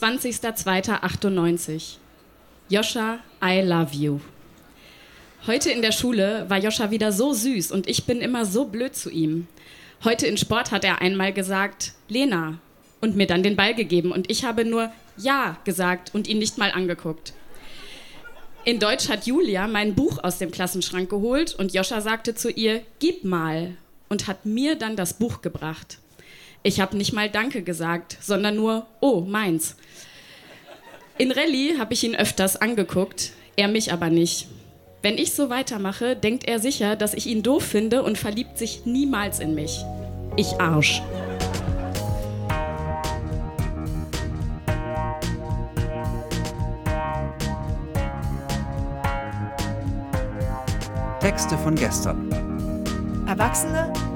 20.02.98. Joscha, I love you. Heute in der Schule war Joscha wieder so süß und ich bin immer so blöd zu ihm. Heute in Sport hat er einmal gesagt, Lena, und mir dann den Ball gegeben und ich habe nur Ja gesagt und ihn nicht mal angeguckt. In Deutsch hat Julia mein Buch aus dem Klassenschrank geholt und Joscha sagte zu ihr, gib mal, und hat mir dann das Buch gebracht. Ich habe nicht mal Danke gesagt, sondern nur, oh, meins. In Rallye habe ich ihn öfters angeguckt, er mich aber nicht. Wenn ich so weitermache, denkt er sicher, dass ich ihn doof finde und verliebt sich niemals in mich. Ich Arsch. Texte von gestern. Erwachsene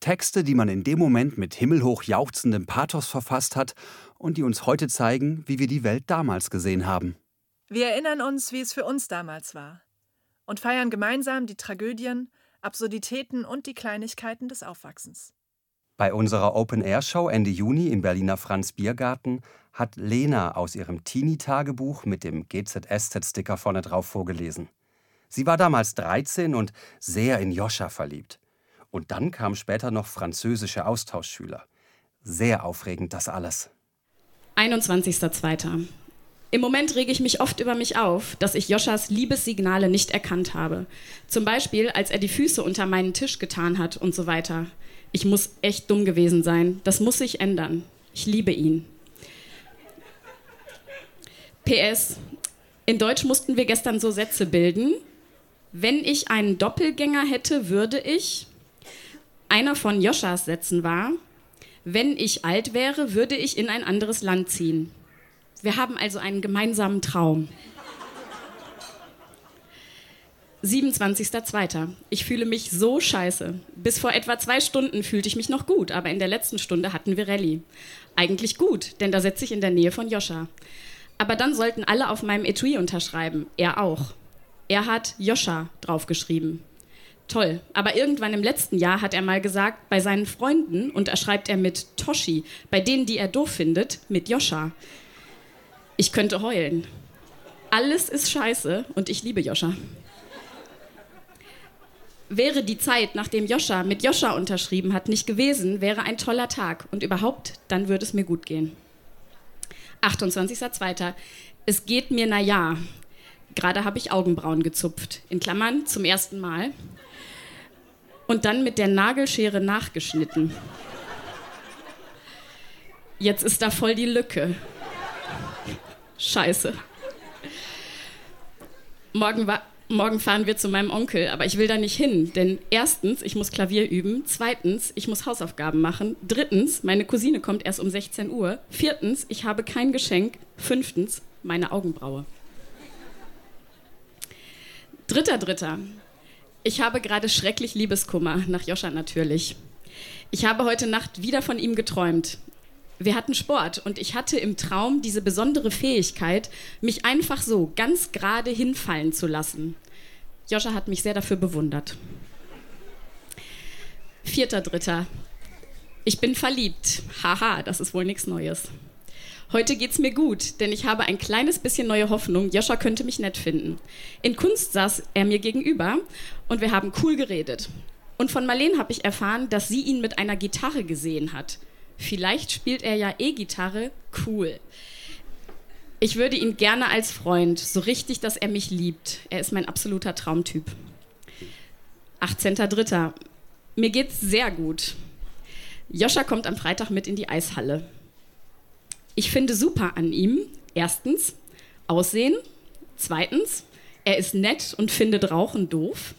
Texte, die man in dem Moment mit himmelhoch jauchzendem Pathos verfasst hat und die uns heute zeigen, wie wir die Welt damals gesehen haben. Wir erinnern uns, wie es für uns damals war und feiern gemeinsam die Tragödien, Absurditäten und die Kleinigkeiten des Aufwachsens. Bei unserer Open-Air-Show Ende Juni im Berliner Franz Biergarten hat Lena aus ihrem Teenie-Tagebuch mit dem GZSZ-Sticker vorne drauf vorgelesen. Sie war damals 13 und sehr in Joscha verliebt. Und dann kamen später noch französische Austauschschüler. Sehr aufregend das alles. 21.02. Im Moment rege ich mich oft über mich auf, dass ich Joschas Liebessignale nicht erkannt habe. Zum Beispiel, als er die Füße unter meinen Tisch getan hat und so weiter. Ich muss echt dumm gewesen sein. Das muss sich ändern. Ich liebe ihn. PS. In Deutsch mussten wir gestern so Sätze bilden. Wenn ich einen Doppelgänger hätte, würde ich. Einer von Joschas Sätzen war, wenn ich alt wäre, würde ich in ein anderes Land ziehen. Wir haben also einen gemeinsamen Traum. 27.02. Ich fühle mich so scheiße. Bis vor etwa zwei Stunden fühlte ich mich noch gut, aber in der letzten Stunde hatten wir Rallye. Eigentlich gut, denn da sitze ich in der Nähe von Joscha. Aber dann sollten alle auf meinem Etui unterschreiben. Er auch. Er hat Joscha draufgeschrieben. Toll. Aber irgendwann im letzten Jahr hat er mal gesagt, bei seinen Freunden unterschreibt er mit Toshi, bei denen, die er doof findet, mit Joscha. Ich könnte heulen. Alles ist scheiße und ich liebe Joscha. Wäre die Zeit, nachdem Joscha mit Joscha unterschrieben hat, nicht gewesen, wäre ein toller Tag und überhaupt, dann würde es mir gut gehen. 28.02. Es geht mir na ja. Gerade habe ich Augenbrauen gezupft. In Klammern zum ersten Mal. Und dann mit der Nagelschere nachgeschnitten. Jetzt ist da voll die Lücke. Scheiße. Morgen, morgen fahren wir zu meinem Onkel, aber ich will da nicht hin, denn erstens, ich muss Klavier üben, zweitens, ich muss Hausaufgaben machen, drittens, meine Cousine kommt erst um 16 Uhr, viertens, ich habe kein Geschenk, fünftens, meine Augenbraue. Dritter, dritter. Ich habe gerade schrecklich Liebeskummer, nach Joscha natürlich. Ich habe heute Nacht wieder von ihm geträumt wir hatten Sport und ich hatte im Traum diese besondere Fähigkeit, mich einfach so ganz gerade hinfallen zu lassen. Joscha hat mich sehr dafür bewundert. Vierter Dritter. Ich bin verliebt. Haha, das ist wohl nichts Neues. Heute geht's mir gut, denn ich habe ein kleines bisschen neue Hoffnung, Joscha könnte mich nett finden. In Kunst saß er mir gegenüber und wir haben cool geredet. Und von Marlene habe ich erfahren, dass sie ihn mit einer Gitarre gesehen hat. Vielleicht spielt er ja E-Gitarre. Cool. Ich würde ihn gerne als Freund, so richtig, dass er mich liebt. Er ist mein absoluter Traumtyp. 18.03. Mir geht's sehr gut. Joscha kommt am Freitag mit in die Eishalle. Ich finde super an ihm. Erstens, Aussehen. Zweitens, er ist nett und findet Rauchen doof.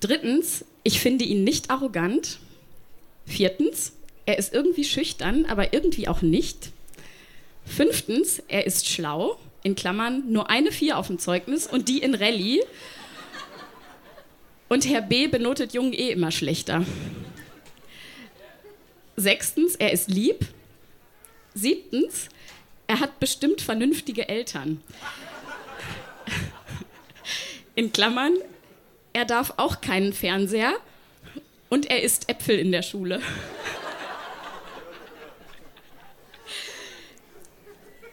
Drittens, ich finde ihn nicht arrogant. Viertens, er ist irgendwie schüchtern, aber irgendwie auch nicht. Fünftens, er ist schlau. in Klammern nur eine 4 auf dem Zeugnis und die in Rallye. Und Herr B benotet Jungen eh immer schlechter. Sechstens, er ist lieb. Siebtens, er hat bestimmt vernünftige Eltern. In Klammern, er darf auch keinen Fernseher und er isst Äpfel in der Schule.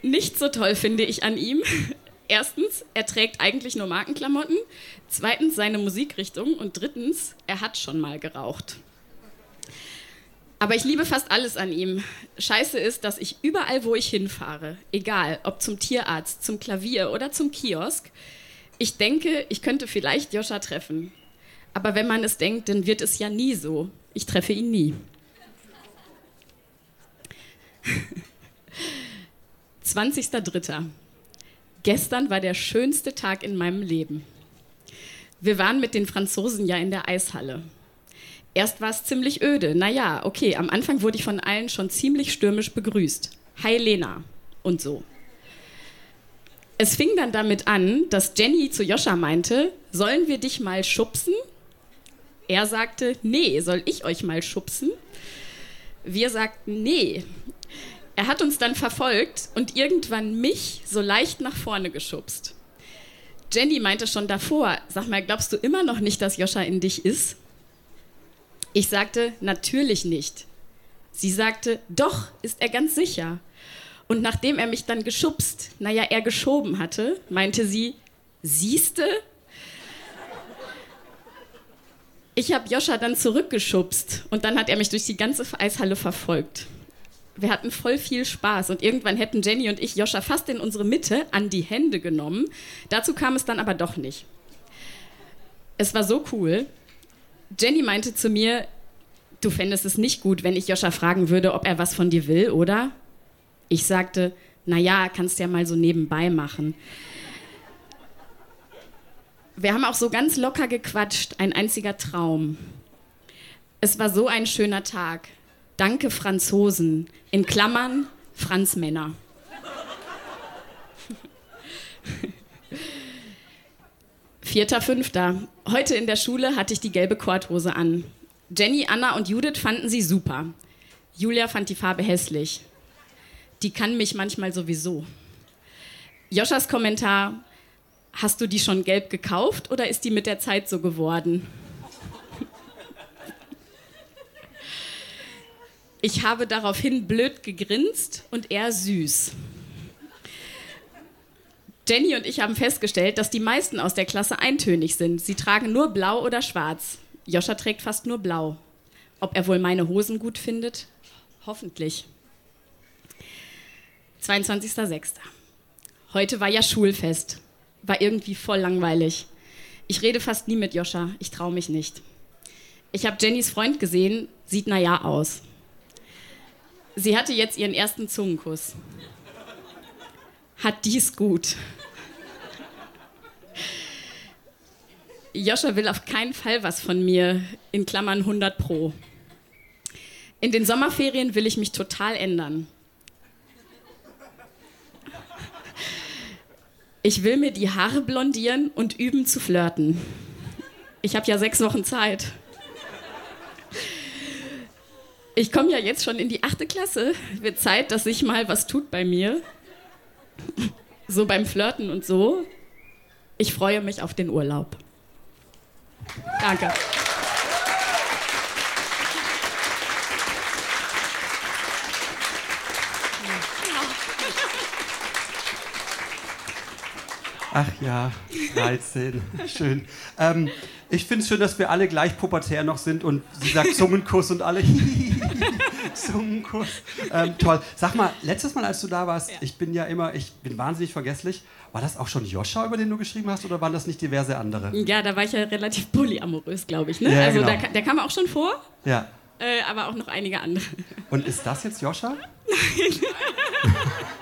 Nicht so toll finde ich an ihm. Erstens, er trägt eigentlich nur Markenklamotten. Zweitens, seine Musikrichtung. Und drittens, er hat schon mal geraucht. Aber ich liebe fast alles an ihm. Scheiße ist, dass ich überall, wo ich hinfahre, egal ob zum Tierarzt, zum Klavier oder zum Kiosk, ich denke, ich könnte vielleicht Joscha treffen. Aber wenn man es denkt, dann wird es ja nie so. Ich treffe ihn nie. 20.03. Gestern war der schönste Tag in meinem Leben. Wir waren mit den Franzosen ja in der Eishalle. Erst war es ziemlich öde. Naja, okay, am Anfang wurde ich von allen schon ziemlich stürmisch begrüßt. Hi Lena und so. Es fing dann damit an, dass Jenny zu Joscha meinte, sollen wir dich mal schubsen? Er sagte, nee, soll ich euch mal schubsen? Wir sagten, nee. Er hat uns dann verfolgt und irgendwann mich so leicht nach vorne geschubst. Jenny meinte schon davor, sag mal, glaubst du immer noch nicht, dass Joscha in dich ist? Ich sagte, natürlich nicht. Sie sagte, doch, ist er ganz sicher. Und nachdem er mich dann geschubst, naja, er geschoben hatte, meinte sie, siehste? Ich habe Joscha dann zurückgeschubst und dann hat er mich durch die ganze Eishalle verfolgt. Wir hatten voll viel Spaß und irgendwann hätten Jenny und ich Joscha fast in unsere Mitte an die Hände genommen. Dazu kam es dann aber doch nicht. Es war so cool, Jenny meinte zu mir, du fändest es nicht gut, wenn ich Joscha fragen würde, ob er was von dir will, oder? Ich sagte, naja, kannst ja mal so nebenbei machen. Wir haben auch so ganz locker gequatscht, ein einziger Traum. Es war so ein schöner Tag. Danke Franzosen, in Klammern Franz Vierter, fünfter. Heute in der Schule hatte ich die gelbe Korthose an. Jenny, Anna und Judith fanden sie super. Julia fand die Farbe hässlich. Die kann mich manchmal sowieso. Joschas Kommentar: Hast du die schon gelb gekauft oder ist die mit der Zeit so geworden? Ich habe daraufhin blöd gegrinst und er süß. Jenny und ich haben festgestellt, dass die meisten aus der Klasse eintönig sind. Sie tragen nur blau oder schwarz. Joscha trägt fast nur blau. Ob er wohl meine Hosen gut findet? Hoffentlich. 22.06. Heute war ja Schulfest. War irgendwie voll langweilig. Ich rede fast nie mit Joscha. Ich traue mich nicht. Ich habe Jennys Freund gesehen. Sieht naja aus. Sie hatte jetzt ihren ersten Zungenkuss hat dies gut. Joscha will auf keinen Fall was von mir, in Klammern 100 Pro. In den Sommerferien will ich mich total ändern. Ich will mir die Haare blondieren und üben zu flirten. Ich habe ja sechs Wochen Zeit. Ich komme ja jetzt schon in die achte Klasse. Wird Zeit, dass sich mal was tut bei mir so beim Flirten und so. Ich freue mich auf den Urlaub. Danke. Ach ja, 13. Schön. Ähm, ich finde es schön, dass wir alle gleich pubertär noch sind und sie sagt Zungenkuss und alle Zungenkuss. Ähm, toll. Sag mal, letztes Mal, als du da warst, ja. ich bin ja immer, ich bin wahnsinnig vergesslich. War das auch schon Joscha, über den du geschrieben hast, oder waren das nicht diverse andere? Ja, da war ich ja relativ polyamorös, glaube ich. Ne? Ja, also genau. der, der kam auch schon vor. Ja. Äh, aber auch noch einige andere. Und ist das jetzt Joscha? Nein.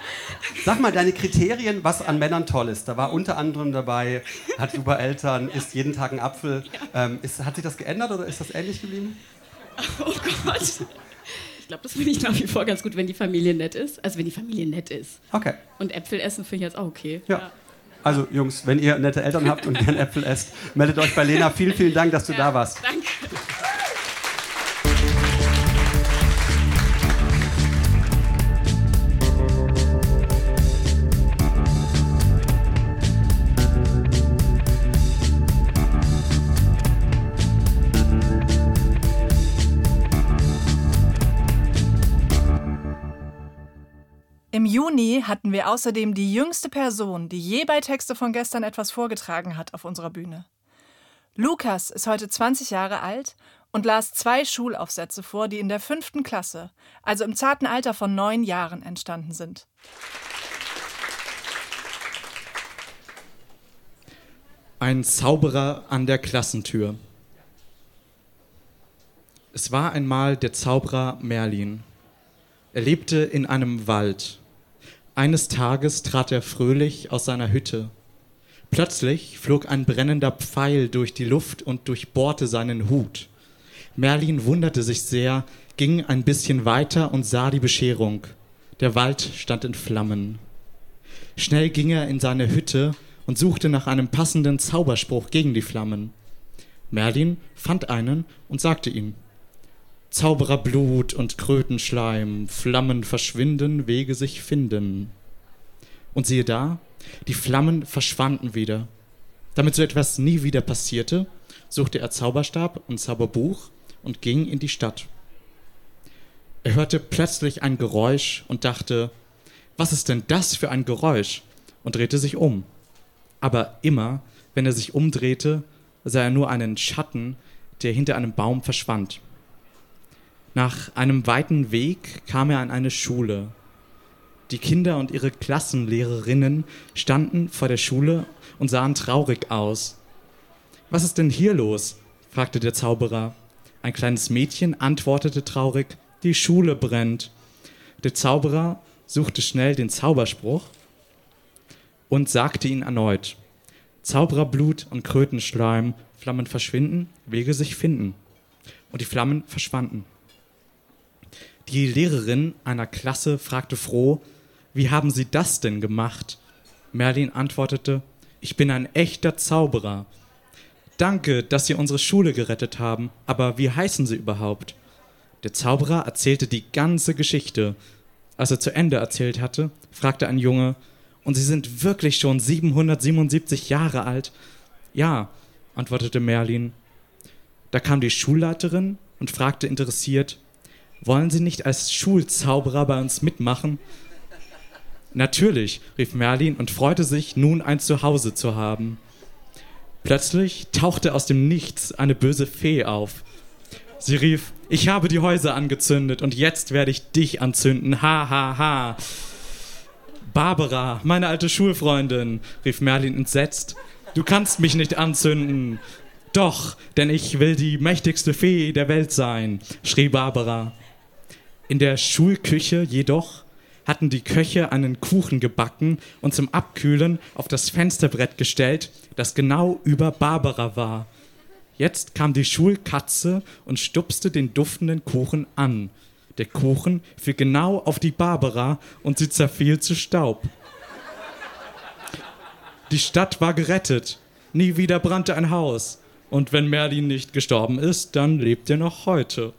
Sag mal, deine Kriterien, was an Männern toll ist. Da war unter anderem dabei, hat super Eltern, isst jeden Tag einen Apfel. Ähm, ist, hat sich das geändert oder ist das ähnlich geblieben? Oh Gott. Ich glaube, das finde ich nach wie vor ganz gut, wenn die Familie nett ist. Also wenn die Familie nett ist. Okay. Und Äpfel essen finde ich jetzt auch okay. Ja. ja. Also Jungs, wenn ihr nette Eltern habt und gern Äpfel esst, meldet euch bei Lena. Vielen, vielen Dank, dass du ja, da warst. Danke. Juni hatten wir außerdem die jüngste Person, die je bei Texte von gestern etwas vorgetragen hat, auf unserer Bühne. Lukas ist heute 20 Jahre alt und las zwei Schulaufsätze vor, die in der fünften Klasse, also im zarten Alter von neun Jahren, entstanden sind. Ein Zauberer an der Klassentür. Es war einmal der Zauberer Merlin. Er lebte in einem Wald. Eines Tages trat er fröhlich aus seiner Hütte. Plötzlich flog ein brennender Pfeil durch die Luft und durchbohrte seinen Hut. Merlin wunderte sich sehr, ging ein bisschen weiter und sah die Bescherung. Der Wald stand in Flammen. Schnell ging er in seine Hütte und suchte nach einem passenden Zauberspruch gegen die Flammen. Merlin fand einen und sagte ihn. Zaubererblut und Krötenschleim, Flammen verschwinden, Wege sich finden. Und siehe da, die Flammen verschwanden wieder. Damit so etwas nie wieder passierte, suchte er Zauberstab und Zauberbuch und ging in die Stadt. Er hörte plötzlich ein Geräusch und dachte, was ist denn das für ein Geräusch? und drehte sich um. Aber immer, wenn er sich umdrehte, sah er nur einen Schatten, der hinter einem Baum verschwand. Nach einem weiten Weg kam er an eine Schule. Die Kinder und ihre Klassenlehrerinnen standen vor der Schule und sahen traurig aus. Was ist denn hier los? fragte der Zauberer. Ein kleines Mädchen antwortete traurig, die Schule brennt. Der Zauberer suchte schnell den Zauberspruch und sagte ihn erneut. Zaubererblut und Krötenschleim, Flammen verschwinden, Wege sich finden. Und die Flammen verschwanden. Die Lehrerin einer Klasse fragte froh, wie haben Sie das denn gemacht? Merlin antwortete, ich bin ein echter Zauberer. Danke, dass Sie unsere Schule gerettet haben, aber wie heißen Sie überhaupt? Der Zauberer erzählte die ganze Geschichte. Als er zu Ende erzählt hatte, fragte ein Junge, und Sie sind wirklich schon 777 Jahre alt? Ja, antwortete Merlin. Da kam die Schulleiterin und fragte interessiert, wollen Sie nicht als Schulzauberer bei uns mitmachen? Natürlich, rief Merlin und freute sich, nun ein Zuhause zu haben. Plötzlich tauchte aus dem Nichts eine böse Fee auf. Sie rief, ich habe die Häuser angezündet und jetzt werde ich dich anzünden. Ha, ha, ha. Barbara, meine alte Schulfreundin, rief Merlin entsetzt. Du kannst mich nicht anzünden. Doch, denn ich will die mächtigste Fee der Welt sein, schrie Barbara. In der Schulküche jedoch hatten die Köche einen Kuchen gebacken und zum Abkühlen auf das Fensterbrett gestellt, das genau über Barbara war. Jetzt kam die Schulkatze und stupste den duftenden Kuchen an. Der Kuchen fiel genau auf die Barbara und sie zerfiel zu Staub. Die Stadt war gerettet. Nie wieder brannte ein Haus. Und wenn Merlin nicht gestorben ist, dann lebt er noch heute.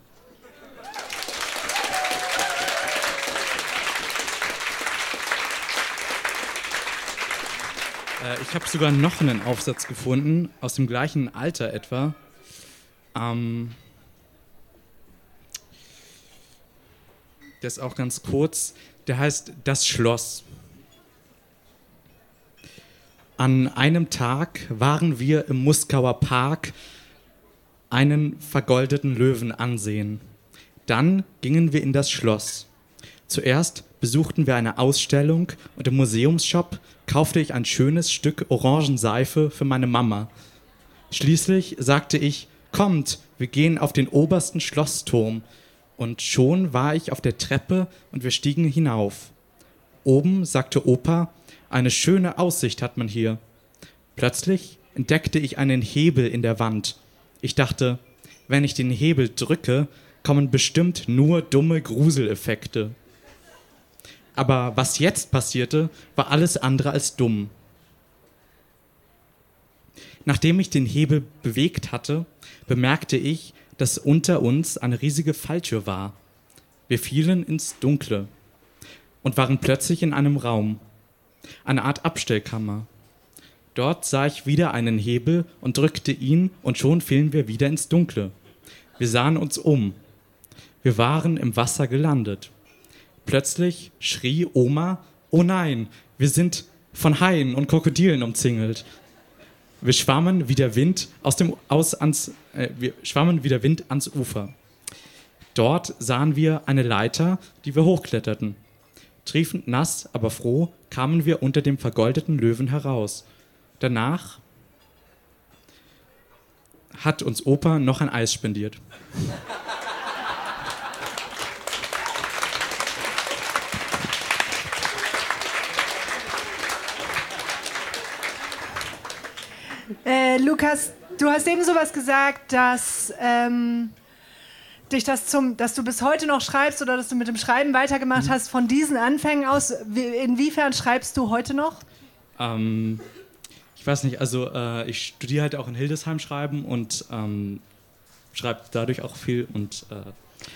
Ich habe sogar noch einen Aufsatz gefunden, aus dem gleichen Alter etwa. Ähm, der ist auch ganz kurz. Der heißt Das Schloss. An einem Tag waren wir im Muskauer Park einen vergoldeten Löwen ansehen. Dann gingen wir in das Schloss. Zuerst besuchten wir eine Ausstellung und im Museumsshop kaufte ich ein schönes Stück Orangenseife für meine Mama. Schließlich sagte ich, kommt, wir gehen auf den obersten Schlossturm. Und schon war ich auf der Treppe und wir stiegen hinauf. Oben sagte Opa, eine schöne Aussicht hat man hier. Plötzlich entdeckte ich einen Hebel in der Wand. Ich dachte, wenn ich den Hebel drücke, kommen bestimmt nur dumme Gruseleffekte. Aber was jetzt passierte, war alles andere als dumm. Nachdem ich den Hebel bewegt hatte, bemerkte ich, dass unter uns eine riesige Falltür war. Wir fielen ins Dunkle und waren plötzlich in einem Raum, eine Art Abstellkammer. Dort sah ich wieder einen Hebel und drückte ihn, und schon fielen wir wieder ins Dunkle. Wir sahen uns um. Wir waren im Wasser gelandet. Plötzlich schrie Oma, oh nein, wir sind von Haien und Krokodilen umzingelt. Wir schwammen wie der Wind aus dem aus ans äh, wir schwammen wie der Wind ans Ufer. Dort sahen wir eine Leiter, die wir hochkletterten. Triefend nass, aber froh kamen wir unter dem vergoldeten Löwen heraus. Danach hat uns Opa noch ein Eis spendiert. Äh, Lukas, du hast eben sowas gesagt, dass ähm, dich das zum, dass du bis heute noch schreibst oder dass du mit dem Schreiben weitergemacht mhm. hast von diesen Anfängen aus. Inwiefern schreibst du heute noch? Ähm, ich weiß nicht, also äh, ich studiere halt auch in Hildesheim schreiben und ähm, schreibe dadurch auch viel und äh,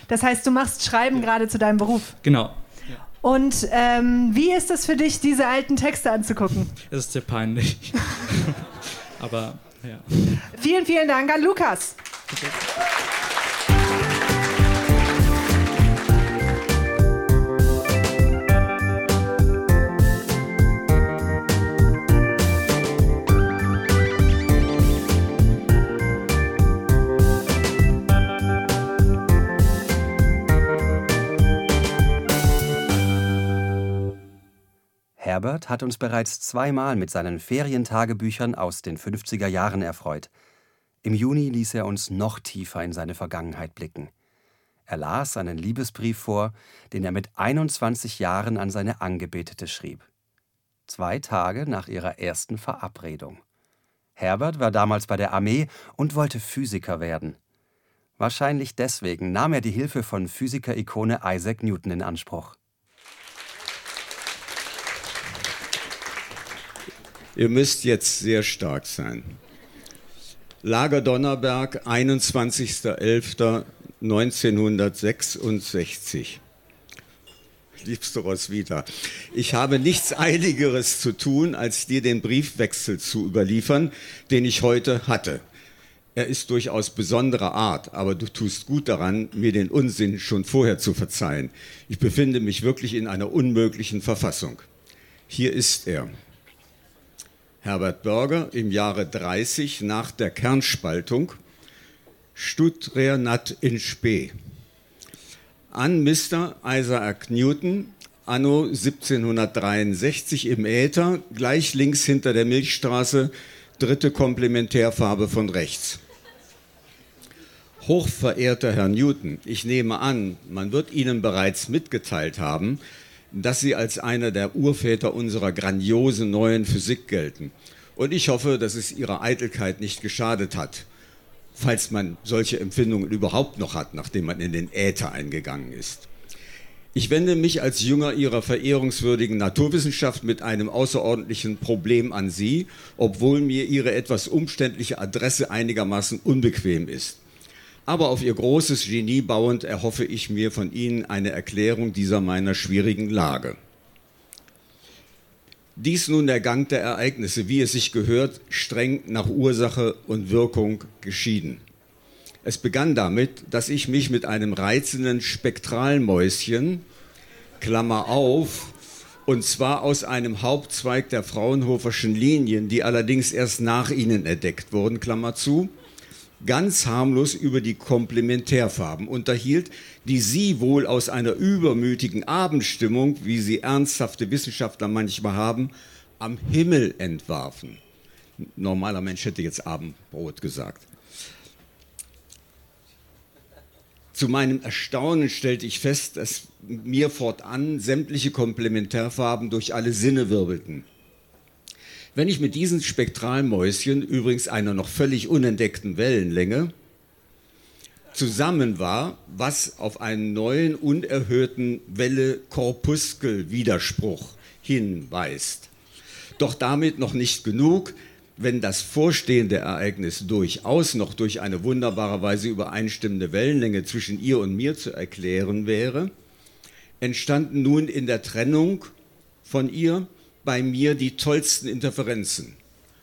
das heißt, du machst Schreiben ja. gerade zu deinem Beruf. Genau. Und ähm, wie ist es für dich, diese alten Texte anzugucken? Es ist sehr peinlich. Aber ja. Vielen, vielen Dank an Lukas. Okay. Herbert hat uns bereits zweimal mit seinen Ferientagebüchern aus den 50er Jahren erfreut. Im Juni ließ er uns noch tiefer in seine Vergangenheit blicken. Er las einen Liebesbrief vor, den er mit 21 Jahren an seine Angebetete schrieb. Zwei Tage nach ihrer ersten Verabredung. Herbert war damals bei der Armee und wollte Physiker werden. Wahrscheinlich deswegen nahm er die Hilfe von Physiker-Ikone Isaac Newton in Anspruch. Ihr müsst jetzt sehr stark sein. Lager Donnerberg, 21.11.1966. Liebste Roswitha, ich habe nichts Eiligeres zu tun, als dir den Briefwechsel zu überliefern, den ich heute hatte. Er ist durchaus besonderer Art, aber du tust gut daran, mir den Unsinn schon vorher zu verzeihen. Ich befinde mich wirklich in einer unmöglichen Verfassung. Hier ist er. Herbert Börger im Jahre 30 nach der Kernspaltung Studrer Nat in Spee. An Mr. Isaac Newton, anno 1763 im Äther, gleich links hinter der Milchstraße, dritte Komplementärfarbe von rechts. Hochverehrter Herr Newton, ich nehme an, man wird Ihnen bereits mitgeteilt haben, dass Sie als einer der Urväter unserer grandiosen neuen Physik gelten. Und ich hoffe, dass es Ihrer Eitelkeit nicht geschadet hat, falls man solche Empfindungen überhaupt noch hat, nachdem man in den Äther eingegangen ist. Ich wende mich als Jünger Ihrer verehrungswürdigen Naturwissenschaft mit einem außerordentlichen Problem an Sie, obwohl mir Ihre etwas umständliche Adresse einigermaßen unbequem ist. Aber auf Ihr großes Genie bauend erhoffe ich mir von Ihnen eine Erklärung dieser meiner schwierigen Lage. Dies nun der Gang der Ereignisse, wie es sich gehört, streng nach Ursache und Wirkung geschieden. Es begann damit, dass ich mich mit einem reizenden Spektralmäuschen, Klammer auf, und zwar aus einem Hauptzweig der Fraunhoferschen Linien, die allerdings erst nach ihnen entdeckt wurden, Klammer zu, ganz harmlos über die Komplementärfarben unterhielt, die sie wohl aus einer übermütigen Abendstimmung, wie sie ernsthafte Wissenschaftler manchmal haben, am Himmel entwarfen. Normaler Mensch hätte jetzt Abendbrot gesagt. Zu meinem Erstaunen stellte ich fest, dass mir fortan sämtliche Komplementärfarben durch alle Sinne wirbelten. Wenn ich mit diesen Spektralmäuschen, übrigens einer noch völlig unentdeckten Wellenlänge, zusammen war, was auf einen neuen, unerhörten Welle-Korpuskel-Widerspruch hinweist. Doch damit noch nicht genug, wenn das vorstehende Ereignis durchaus noch durch eine wunderbare Weise übereinstimmende Wellenlänge zwischen ihr und mir zu erklären wäre, entstanden nun in der Trennung von ihr bei mir die tollsten Interferenzen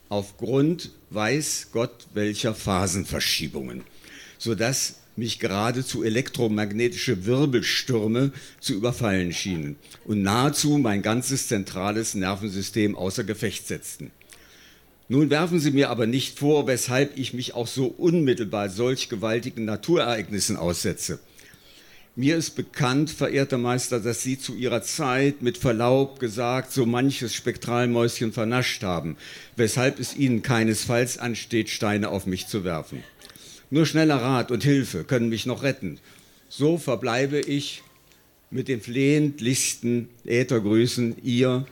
aufgrund weiß Gott welcher Phasenverschiebungen, sodass mich geradezu elektromagnetische Wirbelstürme zu überfallen schienen und nahezu mein ganzes zentrales Nervensystem außer Gefecht setzten. Nun werfen Sie mir aber nicht vor, weshalb ich mich auch so unmittelbar solch gewaltigen Naturereignissen aussetze. Mir ist bekannt, verehrter Meister, dass Sie zu Ihrer Zeit mit Verlaub gesagt so manches Spektralmäuschen vernascht haben, weshalb es Ihnen keinesfalls ansteht, Steine auf mich zu werfen. Nur schneller Rat und Hilfe können mich noch retten. So verbleibe ich mit den flehentlichsten Äthergrüßen, Ihr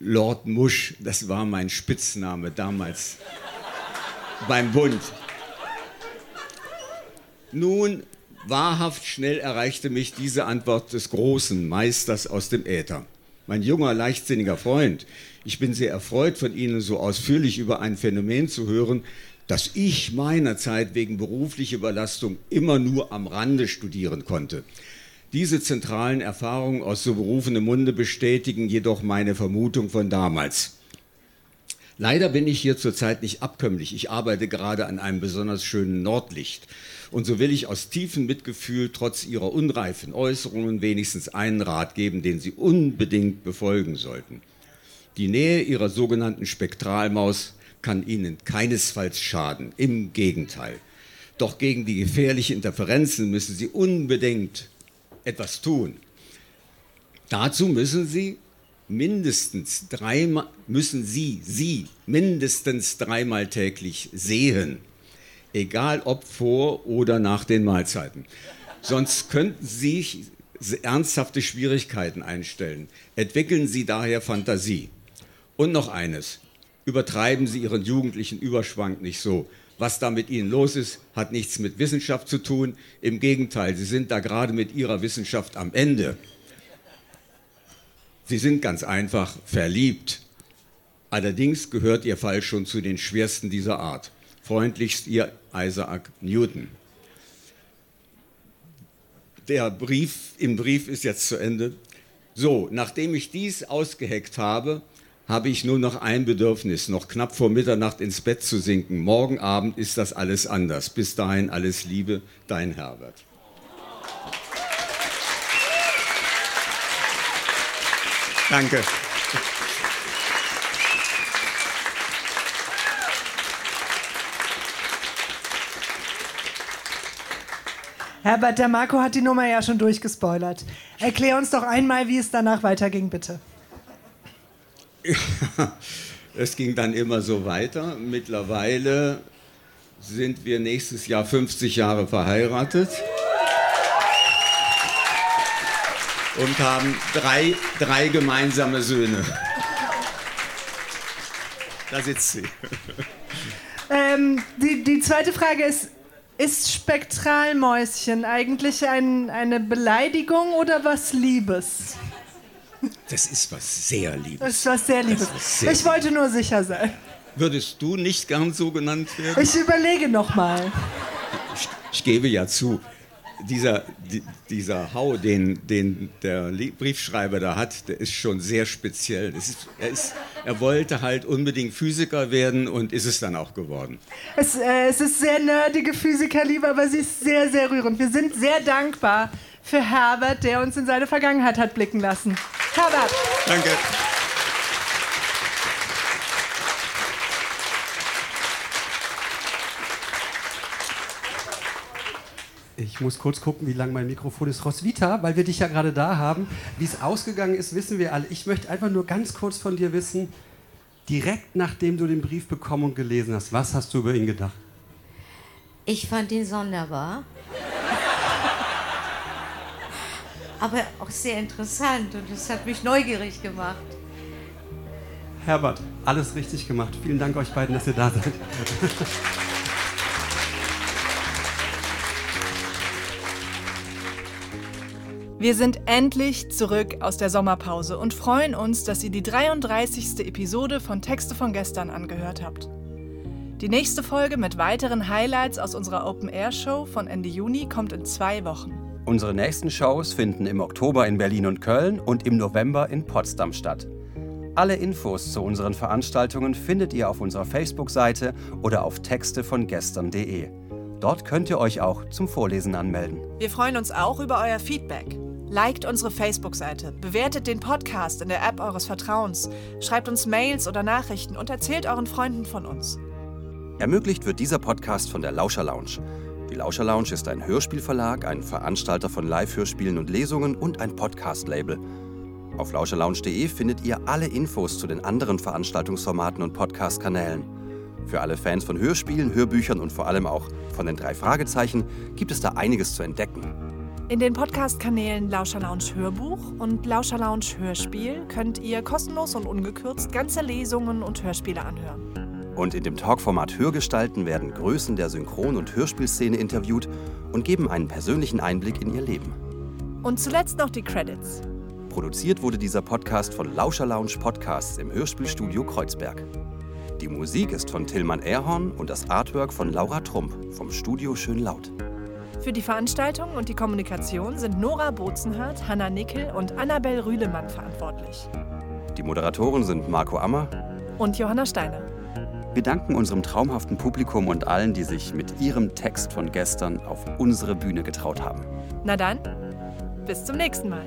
Lord Musch. Das war mein Spitzname damals beim Bund. Nun, wahrhaft schnell erreichte mich diese Antwort des großen Meisters aus dem Äther. Mein junger, leichtsinniger Freund, ich bin sehr erfreut, von Ihnen so ausführlich über ein Phänomen zu hören, das ich meinerzeit wegen beruflicher Überlastung immer nur am Rande studieren konnte. Diese zentralen Erfahrungen aus so berufenem Munde bestätigen jedoch meine Vermutung von damals. Leider bin ich hier zurzeit nicht abkömmlich. Ich arbeite gerade an einem besonders schönen Nordlicht. Und so will ich aus tiefem Mitgefühl trotz Ihrer unreifen Äußerungen wenigstens einen Rat geben, den Sie unbedingt befolgen sollten. Die Nähe Ihrer sogenannten Spektralmaus kann ihnen keinesfalls schaden. Im Gegenteil. Doch gegen die gefährlichen Interferenzen müssen sie unbedingt etwas tun. Dazu müssen sie mindestens dreimal, müssen sie, sie mindestens dreimal täglich sehen. Egal ob vor oder nach den Mahlzeiten. Sonst könnten sie ernsthafte Schwierigkeiten einstellen. Entwickeln Sie daher Fantasie. Und noch eines übertreiben Sie Ihren jugendlichen Überschwang nicht so. Was da mit Ihnen los ist, hat nichts mit Wissenschaft zu tun. Im Gegenteil, Sie sind da gerade mit Ihrer Wissenschaft am Ende. Sie sind ganz einfach verliebt. Allerdings gehört Ihr Fall schon zu den schwersten dieser Art. Freundlichst Ihr Isaac Newton. Der Brief im Brief ist jetzt zu Ende. So, nachdem ich dies ausgeheckt habe, habe ich nur noch ein Bedürfnis, noch knapp vor Mitternacht ins Bett zu sinken. Morgen Abend ist das alles anders. Bis dahin alles Liebe, dein Herbert. Danke. Herbert, der Marco hat die Nummer ja schon durchgespoilert. Erklär uns doch einmal, wie es danach weiterging, bitte. es ging dann immer so weiter. Mittlerweile sind wir nächstes Jahr 50 Jahre verheiratet und haben drei, drei gemeinsame Söhne. Da sitzt sie. Ähm, die, die zweite Frage ist, ist Spektralmäuschen eigentlich ein, eine Beleidigung oder was Liebes? Das ist was sehr Liebes. Das ist was sehr Liebes. Sehr ich wollte nur sicher sein. Würdest du nicht gern so genannt werden? Ich überlege nochmal. Ich, ich gebe ja zu, dieser, die, dieser Hau, den, den der Briefschreiber da hat, der ist schon sehr speziell. Ist, er, ist, er wollte halt unbedingt Physiker werden und ist es dann auch geworden. Es, äh, es ist sehr nerdige Physikerliebe, aber sie ist sehr, sehr rührend. Wir sind sehr dankbar für Herbert, der uns in seine Vergangenheit hat blicken lassen. Herbert. Danke. Ich muss kurz gucken, wie lang mein Mikrofon ist. Roswitha, weil wir dich ja gerade da haben. Wie es ausgegangen ist, wissen wir alle. Ich möchte einfach nur ganz kurz von dir wissen, direkt nachdem du den Brief bekommen und gelesen hast, was hast du über ihn gedacht? Ich fand ihn sonderbar aber auch sehr interessant und es hat mich neugierig gemacht. Herbert, alles richtig gemacht. Vielen Dank euch beiden, dass ihr da seid. Wir sind endlich zurück aus der Sommerpause und freuen uns, dass ihr die 33. Episode von Texte von gestern angehört habt. Die nächste Folge mit weiteren Highlights aus unserer Open-Air-Show von Ende Juni kommt in zwei Wochen. Unsere nächsten Shows finden im Oktober in Berlin und Köln und im November in Potsdam statt. Alle Infos zu unseren Veranstaltungen findet ihr auf unserer Facebook-Seite oder auf texte von gestern.de. Dort könnt ihr euch auch zum Vorlesen anmelden. Wir freuen uns auch über euer Feedback. Liked unsere Facebook-Seite, bewertet den Podcast in der App eures Vertrauens, schreibt uns Mails oder Nachrichten und erzählt euren Freunden von uns. Ermöglicht wird dieser Podcast von der Lauscher Lounge. Die Lauscher Lounge ist ein Hörspielverlag, ein Veranstalter von Live-Hörspielen und Lesungen und ein Podcast-Label. Auf lauscherlounge.de findet ihr alle Infos zu den anderen Veranstaltungsformaten und Podcast-Kanälen. Für alle Fans von Hörspielen, Hörbüchern und vor allem auch von den drei Fragezeichen gibt es da einiges zu entdecken. In den Podcast-Kanälen Lauscher Lounge Hörbuch und Lauscher Lounge Hörspiel könnt ihr kostenlos und ungekürzt ganze Lesungen und Hörspiele anhören. Und in dem Talkformat Hörgestalten werden Größen der Synchron- und Hörspielszene interviewt und geben einen persönlichen Einblick in ihr Leben. Und zuletzt noch die Credits. Produziert wurde dieser Podcast von Lauscher Lounge Podcasts im Hörspielstudio Kreuzberg. Die Musik ist von Tillmann Erhorn und das Artwork von Laura Trump vom Studio Schön Laut. Für die Veranstaltung und die Kommunikation sind Nora Bozenhardt, Hanna Nickel und Annabel Rühlemann verantwortlich. Die Moderatoren sind Marco Ammer Und Johanna Steiner. Wir danken unserem traumhaften Publikum und allen, die sich mit ihrem Text von gestern auf unsere Bühne getraut haben. Na dann, bis zum nächsten Mal.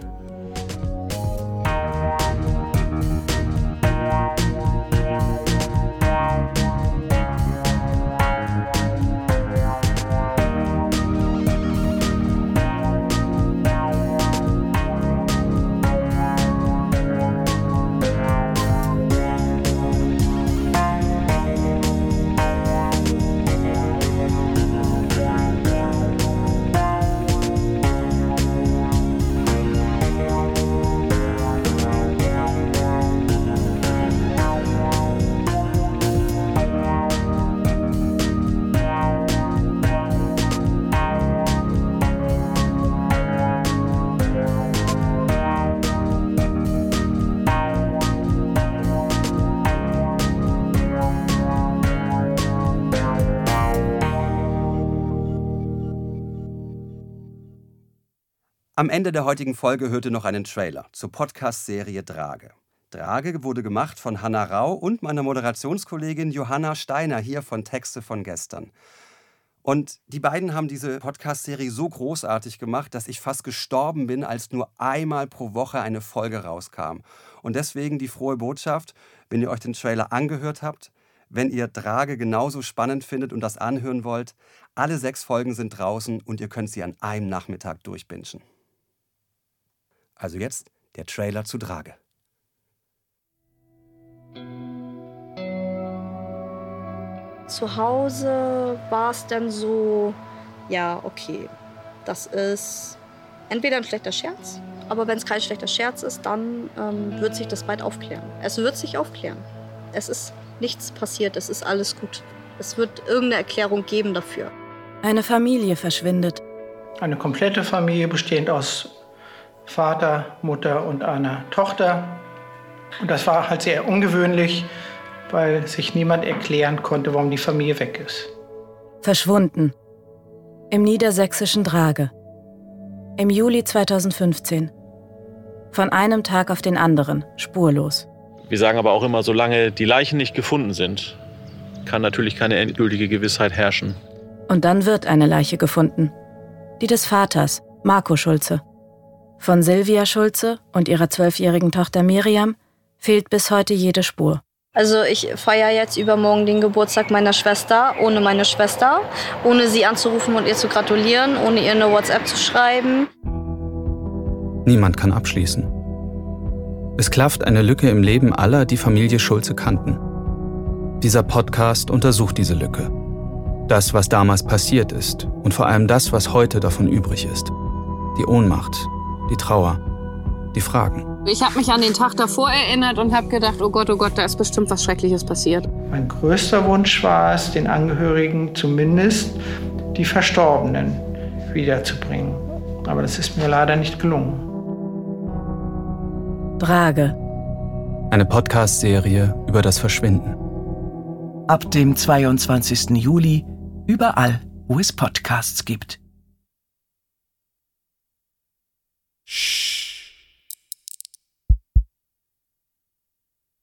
Am Ende der heutigen Folge hörte noch einen Trailer zur Podcast-Serie Drage. Drage wurde gemacht von Hanna Rau und meiner Moderationskollegin Johanna Steiner hier von Texte von gestern. Und die beiden haben diese Podcast-Serie so großartig gemacht, dass ich fast gestorben bin, als nur einmal pro Woche eine Folge rauskam. Und deswegen die frohe Botschaft, wenn ihr euch den Trailer angehört habt, wenn ihr Drage genauso spannend findet und das anhören wollt, alle sechs Folgen sind draußen und ihr könnt sie an einem Nachmittag durchbingen. Also jetzt der Trailer zu Drage. Zu Hause war es dann so, ja, okay, das ist entweder ein schlechter Scherz, aber wenn es kein schlechter Scherz ist, dann ähm, wird sich das bald aufklären. Es wird sich aufklären. Es ist nichts passiert, es ist alles gut. Es wird irgendeine Erklärung geben dafür. Eine Familie verschwindet. Eine komplette Familie bestehend aus Vater, Mutter und einer Tochter. Und das war halt sehr ungewöhnlich, weil sich niemand erklären konnte, warum die Familie weg ist. Verschwunden. Im niedersächsischen Drage. Im Juli 2015. Von einem Tag auf den anderen, spurlos. Wir sagen aber auch immer, solange die Leichen nicht gefunden sind, kann natürlich keine endgültige Gewissheit herrschen. Und dann wird eine Leiche gefunden. Die des Vaters, Marco Schulze. Von Silvia Schulze und ihrer zwölfjährigen Tochter Miriam fehlt bis heute jede Spur. Also ich feiere jetzt übermorgen den Geburtstag meiner Schwester, ohne meine Schwester, ohne sie anzurufen und ihr zu gratulieren, ohne ihr eine WhatsApp zu schreiben. Niemand kann abschließen. Es klafft eine Lücke im Leben aller, die Familie Schulze kannten. Dieser Podcast untersucht diese Lücke. Das, was damals passiert ist und vor allem das, was heute davon übrig ist. Die Ohnmacht, die Trauer, die Fragen. Ich habe mich an den Tag davor erinnert und habe gedacht, oh Gott, oh Gott, da ist bestimmt was Schreckliches passiert. Mein größter Wunsch war es, den Angehörigen zumindest die Verstorbenen wiederzubringen. Aber das ist mir leider nicht gelungen. Drage. Eine Podcast-Serie über das Verschwinden. Ab dem 22. Juli überall, wo es Podcasts gibt. Shh.